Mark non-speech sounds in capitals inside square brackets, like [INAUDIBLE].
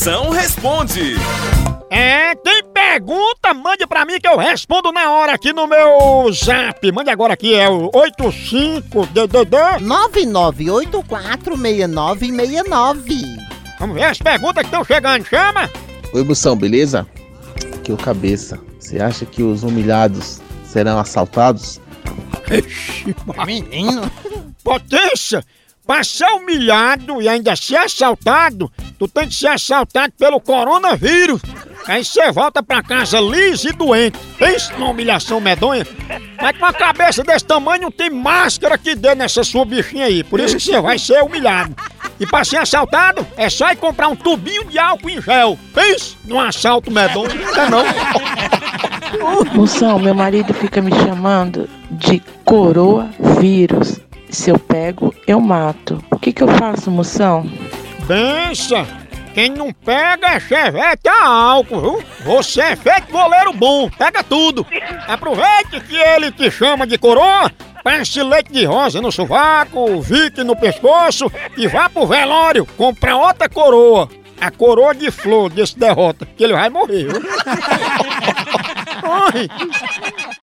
Moção responde. É, tem pergunta? Mande pra mim que eu respondo na hora aqui no meu zap. Mande agora aqui, é o 85DDD. 99846969. Vamos ver as perguntas que estão chegando. Chama! Oi, Moção, beleza? Aqui é o Cabeça. Você acha que os humilhados serão assaltados? Ixi, Menino. potência! Pra ser humilhado e ainda ser assaltado, tu tem que ser assaltado pelo coronavírus. Aí você volta pra casa liso e doente. Pensa numa humilhação medonha. Mas com a cabeça desse tamanho não tem máscara que dê nessa sua bichinha aí. Por isso que você vai ser humilhado. E pra ser assaltado, é só ir comprar um tubinho de álcool em gel. Pensa num assalto medonho. Não é não? Moção, meu marido fica me chamando de coroa vírus. Se eu pego, eu mato. O que que eu faço, moção? Pensa! Quem não pega é chevette a álcool, viu? Você é feito goleiro bom, pega tudo. Aproveite que ele te chama de coroa, passe leite de rosa no sovaco, vique no pescoço e vá pro velório comprar outra coroa. A coroa de flor desse derrota, que ele vai morrer, viu? [LAUGHS]